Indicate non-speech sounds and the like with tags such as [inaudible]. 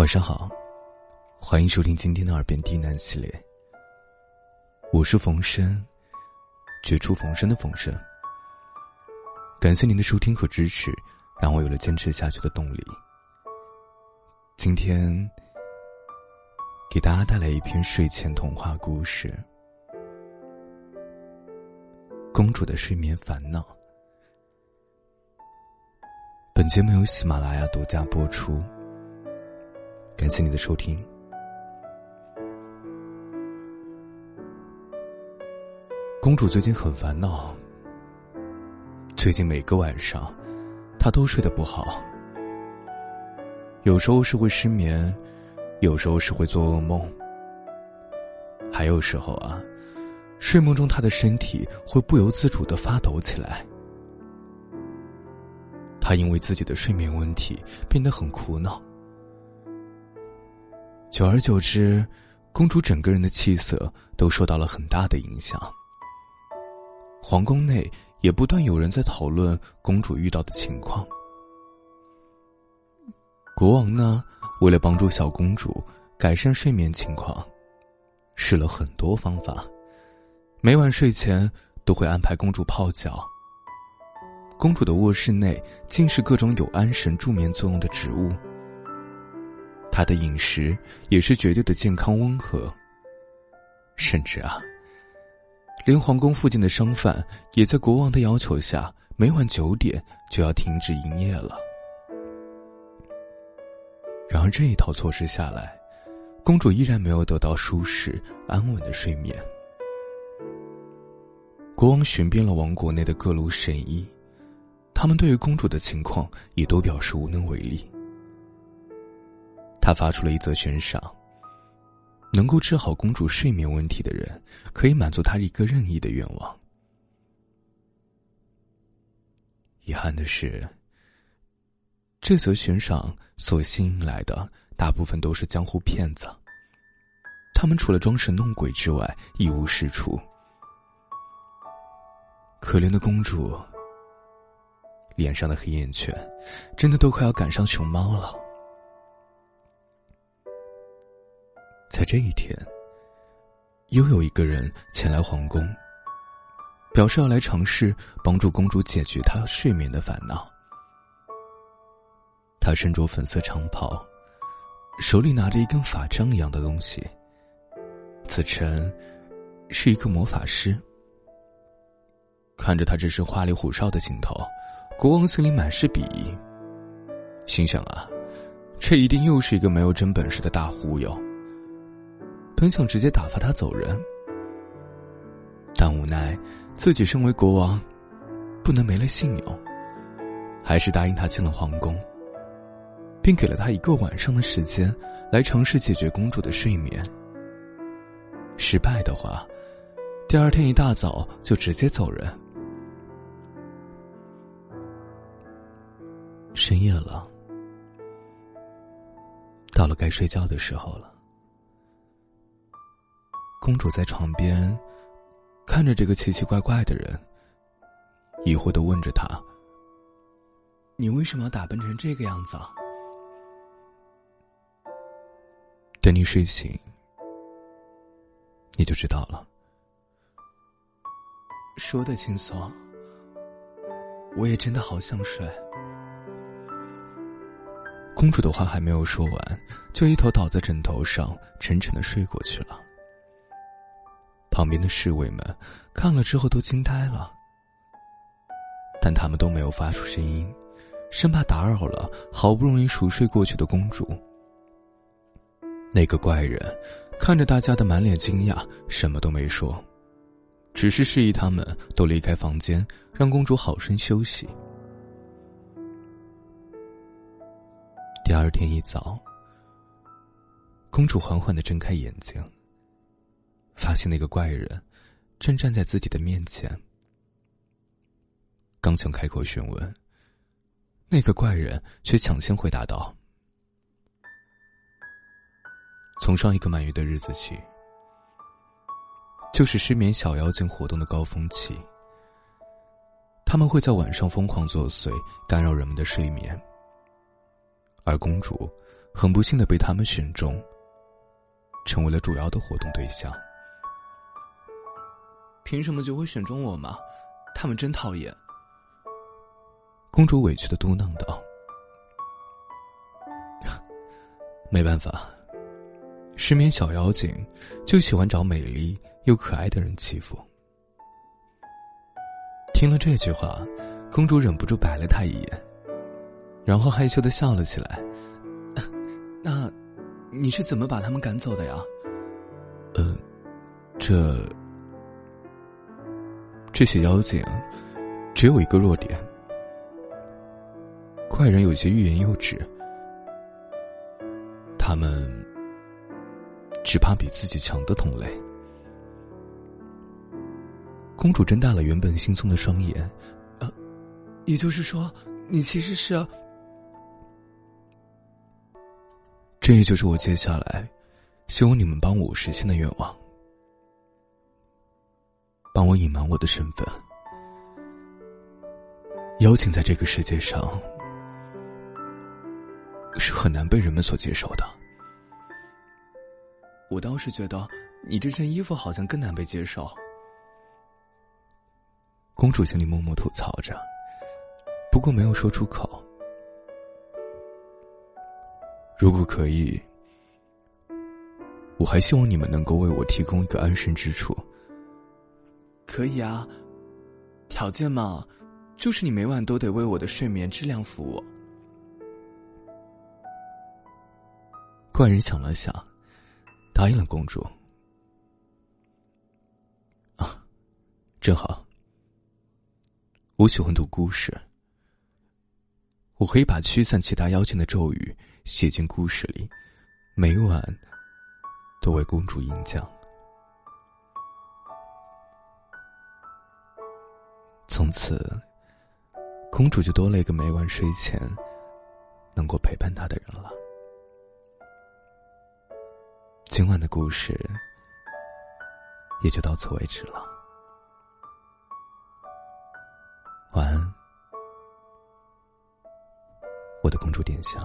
晚上好，欢迎收听今天的耳边低喃系列。我是冯生，绝处逢生的冯生。感谢您的收听和支持，让我有了坚持下去的动力。今天给大家带来一篇睡前童话故事《公主的睡眠烦恼》。本节目由喜马拉雅独家播出。感谢你的收听。公主最近很烦恼。最近每个晚上，她都睡得不好。有时候是会失眠，有时候是会做噩梦，还有时候啊，睡梦中她的身体会不由自主的发抖起来。她因为自己的睡眠问题变得很苦恼。久而久之，公主整个人的气色都受到了很大的影响。皇宫内也不断有人在讨论公主遇到的情况。国王呢，为了帮助小公主改善睡眠情况，试了很多方法，每晚睡前都会安排公主泡脚。公主的卧室内尽是各种有安神助眠作用的植物。他的饮食也是绝对的健康温和，甚至啊，连皇宫附近的商贩也在国王的要求下，每晚九点就要停止营业了。然而这一套措施下来，公主依然没有得到舒适安稳的睡眠。国王寻遍了王国内的各路神医，他们对于公主的情况也都表示无能为力。他发出了一则悬赏：能够治好公主睡眠问题的人，可以满足他一个任意的愿望。遗憾的是，这则悬赏所吸引来的大部分都是江湖骗子。他们除了装神弄鬼之外，一无是处。可怜的公主，脸上的黑眼圈，真的都快要赶上熊猫了。在这一天，又有一个人前来皇宫，表示要来尝试帮助公主解决她睡眠的烦恼。他身着粉色长袍，手里拿着一根法杖一样的东西。此臣是一个魔法师。看着他这身花里胡哨的行头，国王心里满是鄙夷，心想啊，这一定又是一个没有真本事的大忽悠。很想直接打发他走人，但无奈自己身为国王，不能没了信用，还是答应他进了皇宫，并给了他一个晚上的时间来尝试解决公主的睡眠。失败的话，第二天一大早就直接走人。深夜了，到了该睡觉的时候了。公主在床边，看着这个奇奇怪怪的人，疑惑的问着他：“你为什么要打扮成这个样子啊？”等你睡醒，你就知道了。说的轻松，我也真的好想睡。公主的话还没有说完，就一头倒在枕头上，沉沉的睡过去了。旁边的侍卫们看了之后都惊呆了，但他们都没有发出声音，生怕打扰了好不容易熟睡过去的公主。那个怪人看着大家的满脸惊讶，什么都没说，只是示意他们都离开房间，让公主好生休息。第二天一早，公主缓缓的睁开眼睛。发现那个怪人正站在自己的面前，刚想开口询问，那个怪人却抢先回答道：“从上一个满月的日子起，就是失眠小妖精活动的高峰期。他们会在晚上疯狂作祟，干扰人们的睡眠，而公主很不幸的被他们选中，成为了主要的活动对象。凭什么就会选中我吗？他们真讨厌。公主委屈的嘟囔道：“ [laughs] 没办法，失眠小妖精就喜欢找美丽又可爱的人欺负。”听了这句话，公主忍不住白了他一眼，然后害羞的笑了起来。[laughs] 那，你是怎么把他们赶走的呀？呃，这这些妖精只有一个弱点。怪人有些欲言又止，他们只怕比自己强的同类。公主睁大了原本惺忪的双眼，呃，也就是说，你其实是……这也就是我接下来希望你们帮我实现的愿望，帮我隐瞒我的身份。邀请在这个世界上。是很难被人们所接受的。我倒是觉得你这身衣服好像更难被接受。公主心里默默吐槽着，不过没有说出口。如果可以，我还希望你们能够为我提供一个安身之处。可以啊，条件嘛，就是你每晚都得为我的睡眠质量服务。怪人想了想，答应了公主。啊，正好。我喜欢读故事，我可以把驱散其他妖精的咒语写进故事里，每晚都为公主吟讲。从此，公主就多了一个每晚睡前能够陪伴她的人了。今晚的故事也就到此为止了。晚安，我的公主殿下。